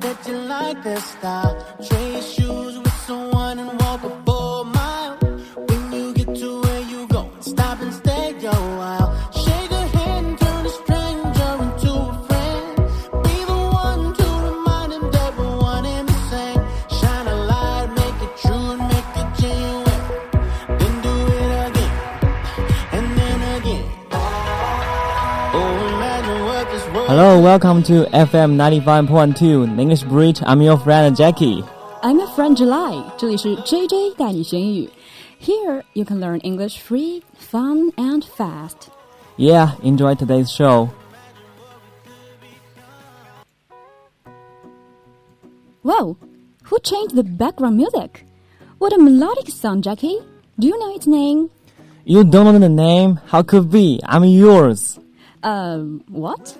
that you like their style. Trade shoes Hello, welcome to FM 95.2 English Bridge. I'm your friend Jackie. I'm your friend July，这里是 JJ 带你学英语。Here you can learn English free, fun, and fast. Yeah, enjoy today's show. Whoa, who changed the background music? What a melodic song, Jackie. Do you know its name? You don't know the name? How could be? I'm yours. Um, what?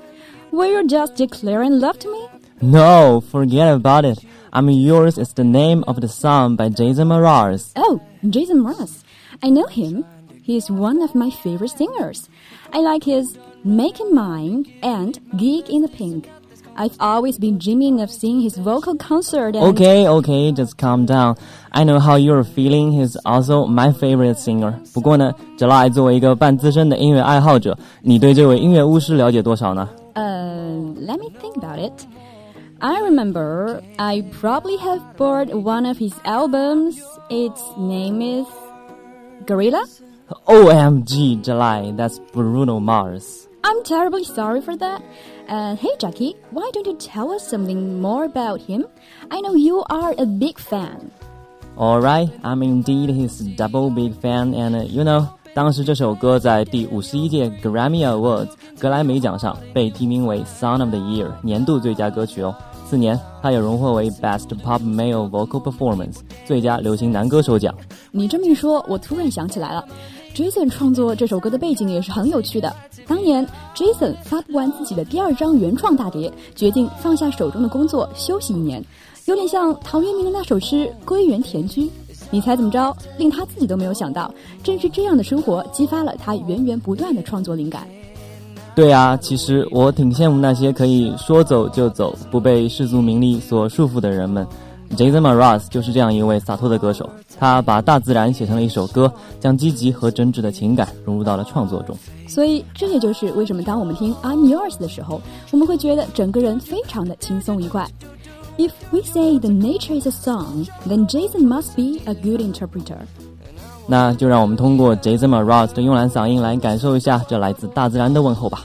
Were you just declaring love to me? No, forget about it. I'm yours is the name of the song by Jason Mraz. Oh, Jason Mraz. I know him. He is one of my favorite singers. I like his Make It Mine and Gig in the Pink. I've always been dreaming of seeing his vocal concert and Okay, okay, just calm down. I know how you're feeling. He's also my favorite singer. 不过呢，July 作为一个半资深的音乐爱好者，你对这位音乐巫师了解多少呢？ Uh, let me think about it. I remember I probably have bought one of his albums. Its name is Gorilla. OMG, July, that's Bruno Mars. I'm terribly sorry for that. Uh, hey, Jackie, why don't you tell us something more about him? I know you are a big fan. Alright, I'm indeed his double big fan, and uh, you know，当时这首歌在第五十一届 Grammy Awards 格莱美奖上被提名为 Song of the Year 年度最佳歌曲哦。次年，他也荣获为 Best Pop Male Vocal Performance 最佳流行男歌手奖。你这么一说，我突然想起来了，Jason 创作这首歌的背景也是很有趣的。当年 Jason 发布完自己的第二张原创大碟，决定放下手中的工作休息一年，有点像陶渊明的那首诗《归园田居》。你猜怎么着？令他自己都没有想到，正是这样的生活激发了他源源不断的创作灵感。对啊，其实我挺羡慕那些可以说走就走、不被世俗名利所束缚的人们。Jason Mraz 就是这样一位洒脱的歌手，他把大自然写成了一首歌，将积极和真挚的情感融入到了创作中。所以，这也就是为什么当我们听《I'm Yours》的时候，我们会觉得整个人非常的轻松愉快。If we say the nature is a song, then Jason must be a good interpreter. 那就让我们通过 Jason Mraz 的慵懒嗓音来感受一下这来自大自然的问候吧。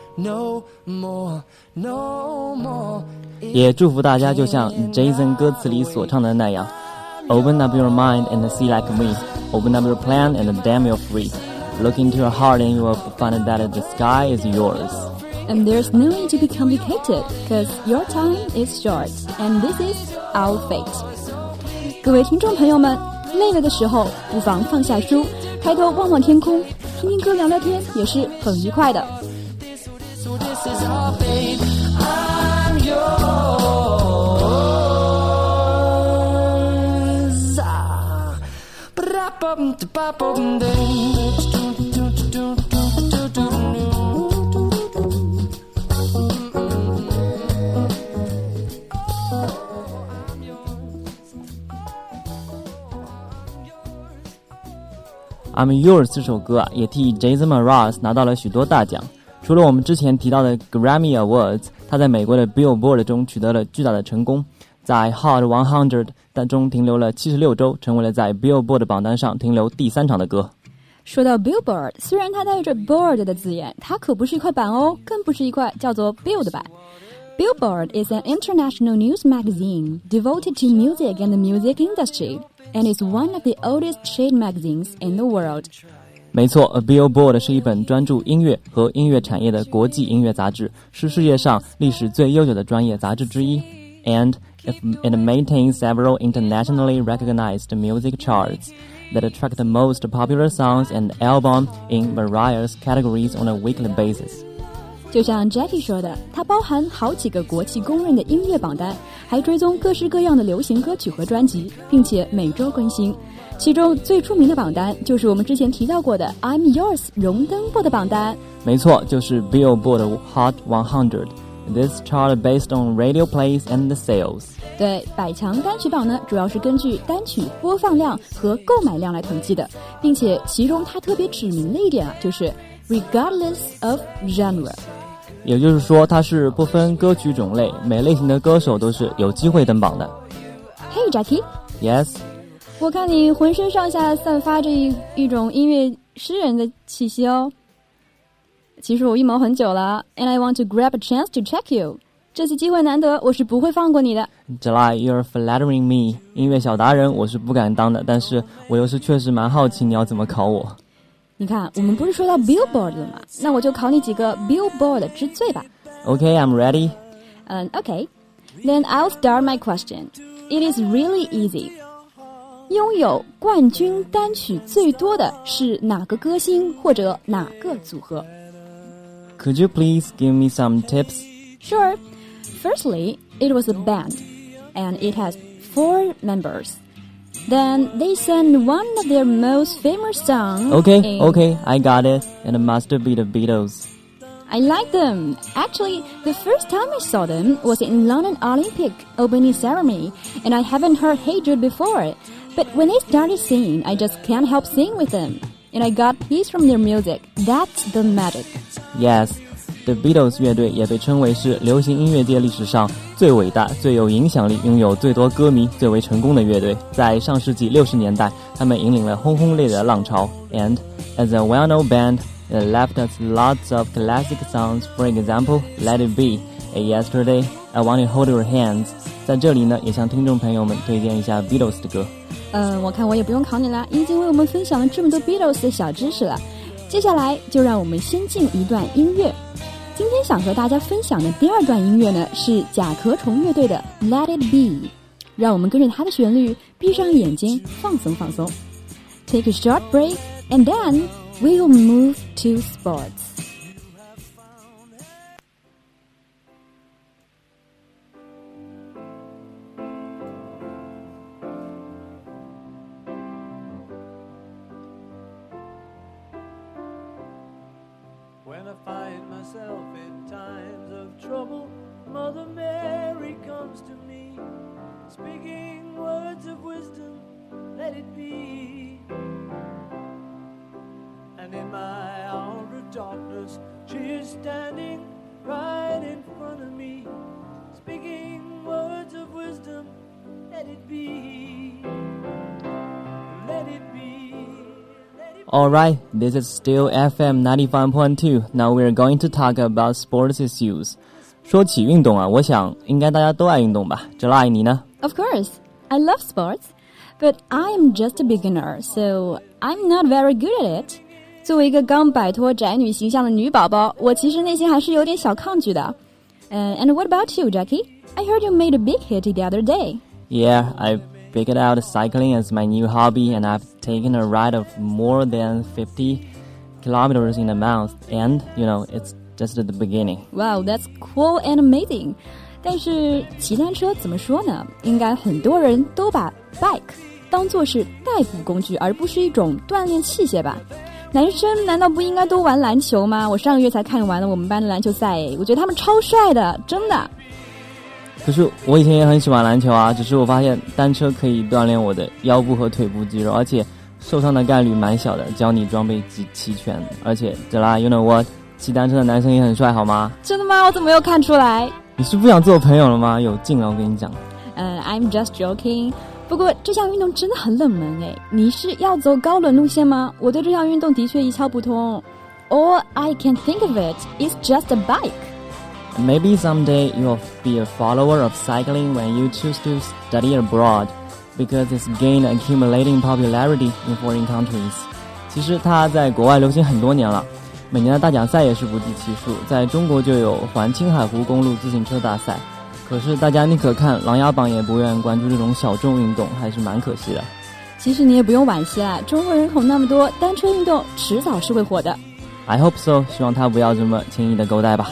no more, no more. 也祝福大家，就像 Jason 歌词里所唱的那样，Open up your mind and see like me. Open up your plan and damn you're free. Look into your heart and you will find that the sky is yours. And there's no need to be complicated, cause your time is short, and this is our fate. 各位听众朋友们，累了的时候，不妨放下书，抬头望望天空，听听歌，聊聊天，也是很愉快的。 I'm yours. Ah. I'm Yours 这首歌啊，也替 Jason Mraz 拿到了许多大奖。除了我们之前提到的 Grammy Awards，他在美国的 Billboard 中取得了巨大的成功，在 Hot 100当中停留了七十六周，成为了在 Billboard 榜单上停留第三场的歌。说到 Billboard，虽然它带着 board 的字眼，它可不是一块板哦，更不是一块叫做 build 的板。 Billboard is an international news magazine devoted to music and the music industry, and is one of the oldest trade magazines in the world. 没错，A Billboard 是一本专注音乐和音乐产业的国际音乐杂志，是世界上历史最悠久的专业杂志之一。And it maintains several internationally recognized music charts that attract the most popular songs and albums in various categories on a weekly basis. 就像 Jackie 说的，它包含好几个国际公认的音乐榜单，还追踪各式各样的流行歌曲和专辑，并且每周更新。 其中最出名的榜单就是我们之前提到过的 "I'm Yours" 荣登过的榜单。没错，就是 Billboard Hot 100。This chart based on radio plays and sales。对，百强单曲榜呢，主要是根据单曲播放量和购买量来统计的，并且其中它特别指明的一点啊，就是 regardless of genre。也就是说，它是不分歌曲种类，每类型的歌手都是有机会登榜的。Hey Jackie。Yes。我看你浑身上下散发着一一种音乐诗人的气息哦。其实我预谋很久了，and I want to grab a chance to check you。这次机会难得，我是不会放过你的。July，you're flattering me。音乐小达人我是不敢当的，但是我又是确实蛮好奇你要怎么考我。你看，我们不是说到 Billboard 了吗？那我就考你几个 Billboard 之最吧。Okay，I'm ready。嗯，Okay，then I'll start my question. It is really easy. 拥有冠军单曲最多的是哪个歌星或者哪个组合？Could you please give me some tips? Sure. Firstly, it was a band, and it has four members. Then they sang one of their most famous songs. Okay, okay, I got it. And it must be the Beatles. I like them. Actually, the first time I saw them was in London Olympic opening ceremony, and I haven't heard Hey Jude before. But when they started singing, I just can't help singing with them. And I got peace from their music. That's the magic. Yes. The Beatles 乐队也被称为是流行音乐界历史上最伟大、最有影响力、拥有最多歌迷、最为成功的乐队。在上世纪六十年代，他们引领了轰轰烈烈的浪潮。And as a well-known band, it left us lots of classic songs. For example, "Let It Be," "A Yesterday," "I Want to Hold Your Hands." 在这里呢，也向听众朋友们推荐一下 Beatles 的歌。嗯，我看我也不用考你啦，已经为我们分享了这么多 Beatles 的小知识了。接下来就让我们先进一段音乐。今天想和大家分享的第二段音乐呢，是甲壳虫乐队的《Let It Be》，让我们跟着它的旋律，闭上眼睛，放松放松。Take a short break, and then we'll move to sports. Alright, this is still FM 95.2. Now we're going to talk about sports issues. 说起运动啊，我想应该大家都爱运动吧。July，你呢？Of course, I love sports, but I am just a beginner, so I'm not very good at it. 作为一个刚摆脱宅女形象的女宝宝，我其实内心还是有点小抗拒的。Uh, and what about you, Jackie? I heard you made a big hit the other day. Yeah, I figured out cycling as my new hobby, and I've taken a ride of more than 50 kilometers in a month. And, you know, it's just at the beginning. Wow, that's cool and amazing. 但是骑单车怎么说呢？应该很多人都把 bike 当做是代步工具，而不是一种锻炼器械吧。男生难道不应该多玩篮球吗？我上个月才看完了我们班的篮球赛，我觉得他们超帅的，真的。 可是我以前也很喜欢篮球啊，只是我发现单车可以锻炼我的腰部和腿部肌肉，而且受伤的概率蛮小的，教你装备齐齐全。而且，这啦，you know what？骑单车的男生也很帅，好吗？真的吗？我怎么没有看出来？你是不想做朋友了吗？有劲了，我跟你讲。嗯，I'm just joking。不过这项运动真的很冷门诶，你是要走高冷路线吗？我对这项运动的确一窍不通。All I can think of it is just a bike。Maybe someday you'll be a follower of cycling when you choose to study abroad, because it's gained accumulating popularity in foreign countries. 其实它在国外流行很多年了，每年的大奖赛也是不计其数。在中国就有环青海湖公路自行车大赛，可是大家宁可看《琅琊榜》也不愿关注这种小众运动，还是蛮可惜的。其实你也不用惋惜啦，中国人口那么多，单车运动迟早是会火的。I hope so，希望他不要这么轻易的勾带吧。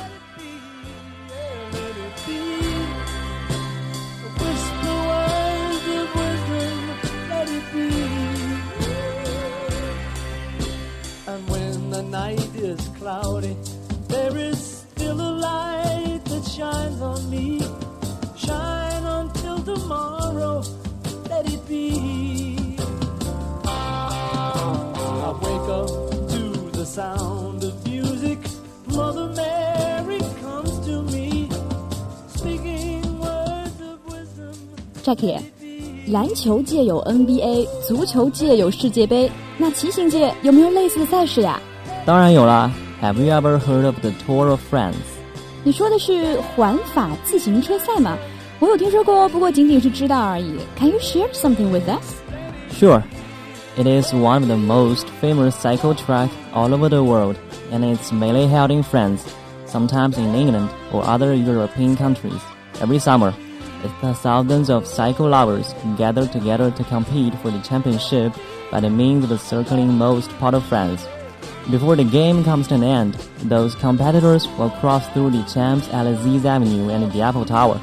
themarket 篮球界有 NBA，足球界有世界杯，那骑行界有没有类似的赛事呀、当然有啦。Have you ever heard of the Tour of France？你说的是环法自行车赛吗？我有听说过，不过仅仅是知道而已。Can you share something with us? Sure. It is one of the most famous cycle track all over the world, and it's mainly held in France, sometimes in England or other European countries. Every summer, the thousands of cycle lovers gather together to compete for the championship by the means of circling most part of France. Before the game comes to an end, those competitors will cross through the Champs-Élysées Avenue and the Eiffel Tower.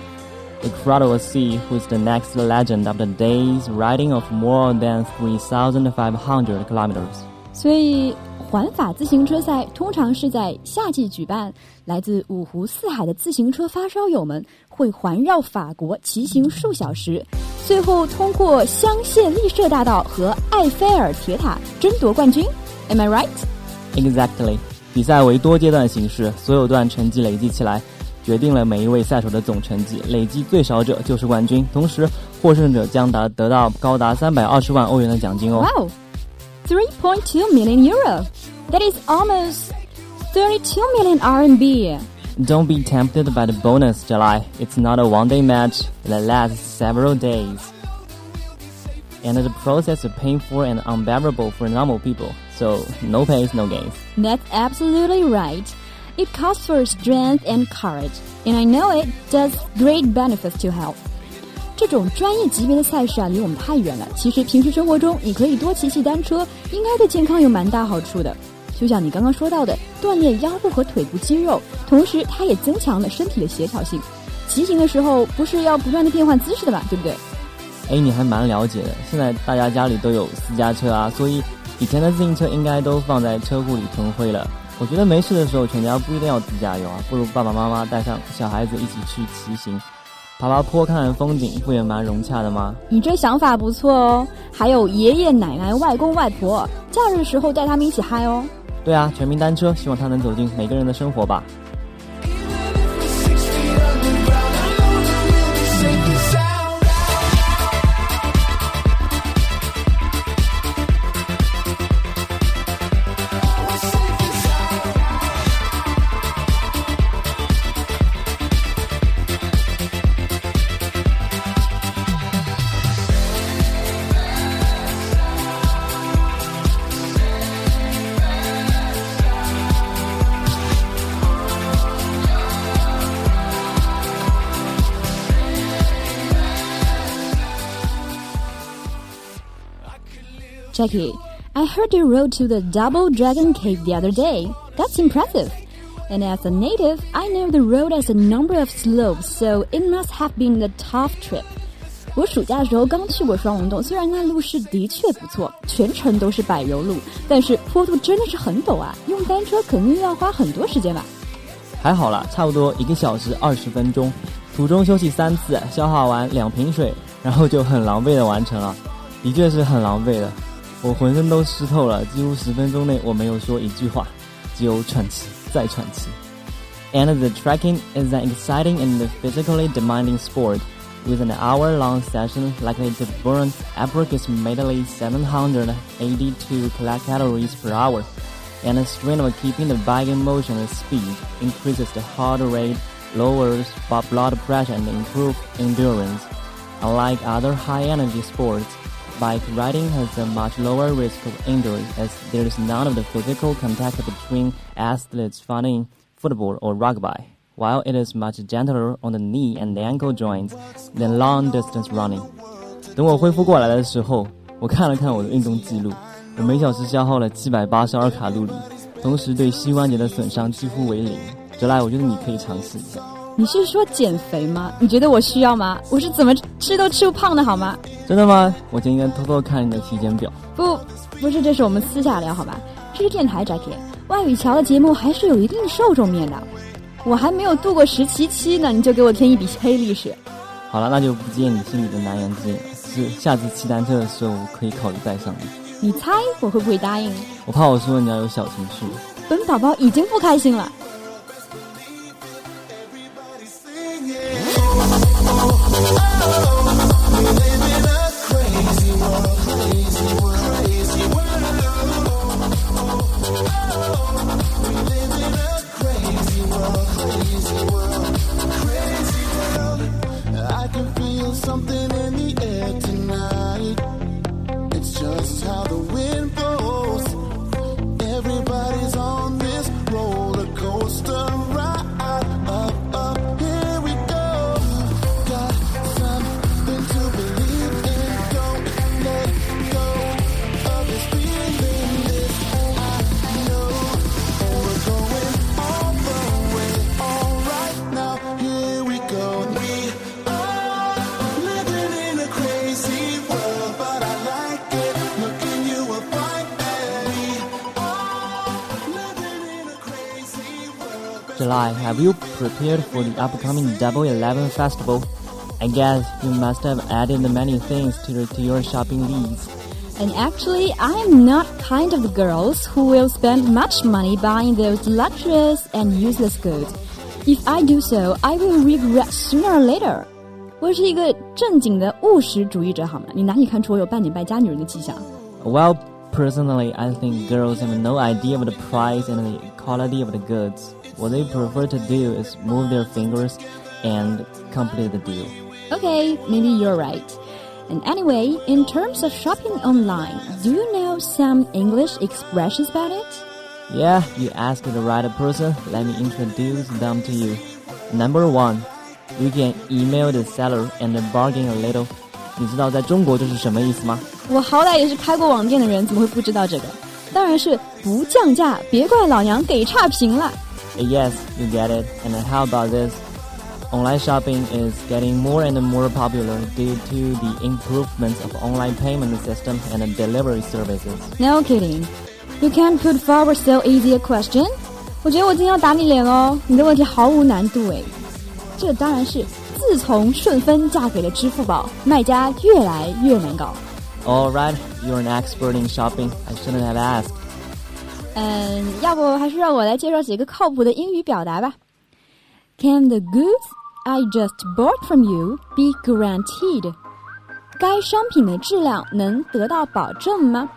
The crowd will see who is the next legend of the day's riding of more than 3,500 kilometers. 所以，环法自行车赛通常是在夏季举办。来自五湖四海的自行车发烧友们会环绕法国骑行数小时，最后通过香榭丽舍大道和埃菲尔铁塔争夺冠军。Am I right? Exactly. 比赛为多阶段形式，所有段成绩累计起来，决定了每一位赛手的总成绩。累计最少者就是冠军，同时获胜者将达得到高达三百二十万欧元的奖金哦。Wow, three point two million euro. That is almost 32 million RMB. Don't be tempted by the bonus, July. It's not a one day match that lasts several days. And the process is painful and unbearable for normal people. So, no pains, no gains. That's absolutely right. It calls for strength and courage, and I know it does great benefits to health. 这种专业级别的赛事啊，离我们太远了。其实平时生活中，你可以多骑骑单车，应该对健康有蛮大好处的。就像你刚刚说到的，锻炼腰部和腿部肌肉，同时它也增强了身体的协调性。骑行的时候不是要不断的变换姿势的吧，对不对？哎，你还蛮了解的。现在大家家里都有私家车啊，所以以前的自行车应该都放在车库里囤灰了。我觉得没事的时候，全家不一定要自驾游啊，不如爸爸妈妈带上小孩子一起去骑行，爬爬坡、看看风景，不也蛮融洽的吗？你这想法不错哦。还有爷爷奶奶、外公外婆，假日的时候带他们一起嗨哦。对啊，全民单车，希望它能走进每个人的生活吧。Jackie, I heard you rode to the Double Dragon Cave the other day. That's impressive. And as a native, I know the road has a number of slopes, so it must have been a tough trip. 我暑假的时候刚去过双龙洞，虽然那路是的确不错，全程都是柏油路，但是坡度真的是很陡啊，用单车肯定要花很多时间吧？还好啦，差不多一个小时二十分钟，途中休息三次，消耗完两瓶水，然后就很狼狈的完成了，的确是很狼狈的。我浑身都湿透了，几乎十分钟内我没有说一句话，只有喘气再喘气。And the trekking is an exciting and physically demanding sport, with an hour-long session likely to burn approximately 782 calories per hour. And the strain of keeping the bike in motion at speed increases the heart rate, lowers blood pressure and improves endurance. Unlike other high-energy sports, bike riding has a much lower risk of injury as there is none of the physical contact between athletes fighting football or rugby, while it is much gentler on the knee and ankle joints than long-distance running. 等我恢复过来的时候，我看了看我的运动记录，我每小时消耗了七百八十二卡路里，同时对膝关节的损伤几乎为零。哲来，我觉得你可以尝试一下。 你是说减肥吗？你觉得我需要吗？我是怎么吃都吃不胖的好吗？真的吗？我今天偷偷看你的体检表。不，不是，这是我们私下聊好吧？这是电台，Jackie。外语桥的节目还是有一定受众面的。我还没有度过实习期呢，你就给我添一笔黑历史。好了，那就不借你心里的难言之隐了。是下次骑单车的时候，我可以考虑带上你。你猜我会不会答应？我怕我说你要有小情绪。本宝宝已经不开心了。July, have you prepared for the upcoming Double Eleven festival? I guess you must have added many things to your, to your shopping list. And actually, I am not kind of the girls who will spend much money buying those luxurious and useless goods. If I do so, I will regret sooner or later. 我是一个正经的务实主义者，好吗？你哪里看出我有半点败家女人的迹象？ Well, personally, I think girls have no idea of the price and the quality of the goods. What they prefer to do is move their fingers and complete the deal. Okay, maybe you're right. And anyway, in terms of shopping online, do you know some English expressions about it? Yeah, you asked the right person. Let me introduce them to you. Number one, you can email the seller and bargain a little. 你知道在中国这是什么意思吗？我好歹也是开过网店的人，怎么会不知道这个？当然是不降价，别怪老娘给差评了。 Yes, you get it. And how about this? Online shopping is getting more and more popular due to the improvements of online payment system and delivery services. No kidding. You can't put forward so easy a question. 我觉得我今天要打你脸哦，你的问题毫无难度诶。这当然是自从顺丰嫁给了支付宝，卖家越来越难搞。 All right, you're an expert in shopping. I shouldn't have asked. 嗯，要不还是让我来介绍几个靠谱的英语表达吧。Can the goods I just bought from you be guaranteed？该商品的质量能得到保证吗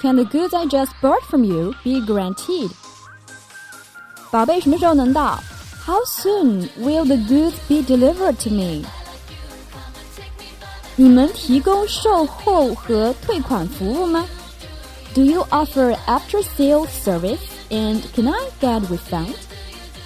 ？Can the goods I just bought from you be guaranteed？宝贝，什么时候能到？How soon will the goods be delivered to me？你们提供售后和退款服务吗？Do you offer after sale service and can I get refund？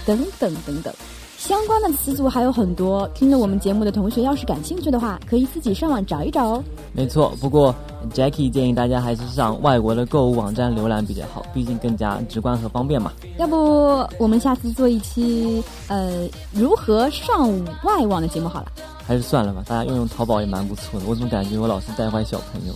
等等等等，相关的词组还有很多。听了我们节目的同学，要是感兴趣的话，可以自己上网找一找哦。没错，不过 Jackie 建议大家还是上外国的购物网站浏览比较好，毕竟更加直观和方便嘛。要不我们下次做一期呃如何上外网的节目好了。还是算了吧，大家用用淘宝也蛮不错的。我总感觉我老是带坏小朋友。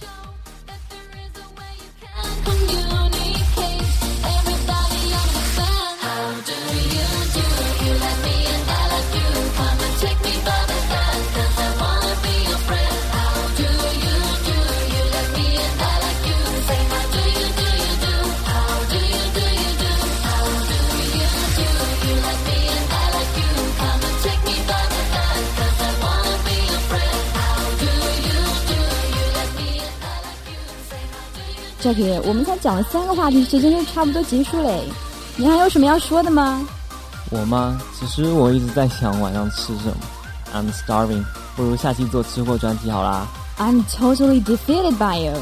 Jackie，我们才讲了三个话题，时间就差不多结束嘞。你还有什么要说的吗？我吗？其实我一直在想晚上吃什么。I'm starving，不如下期做吃货专题好啦。I'm totally defeated by you。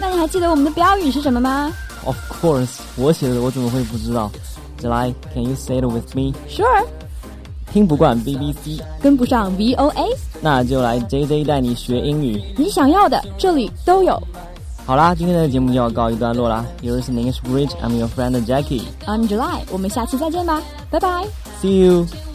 那你还记得我们的标语是什么吗？Of course，我写的，我怎么会不知道？July，Can you say it with me？Sure。听不惯 BBC，跟不上 VOA，那就来 JJ 带你学英语。你想要的这里都有。好啦，今天的节目就要告一段落啦。Here's an English bridge. I'm your friend Jackie. I'm July. 我们下期再见吧，拜拜。See you. you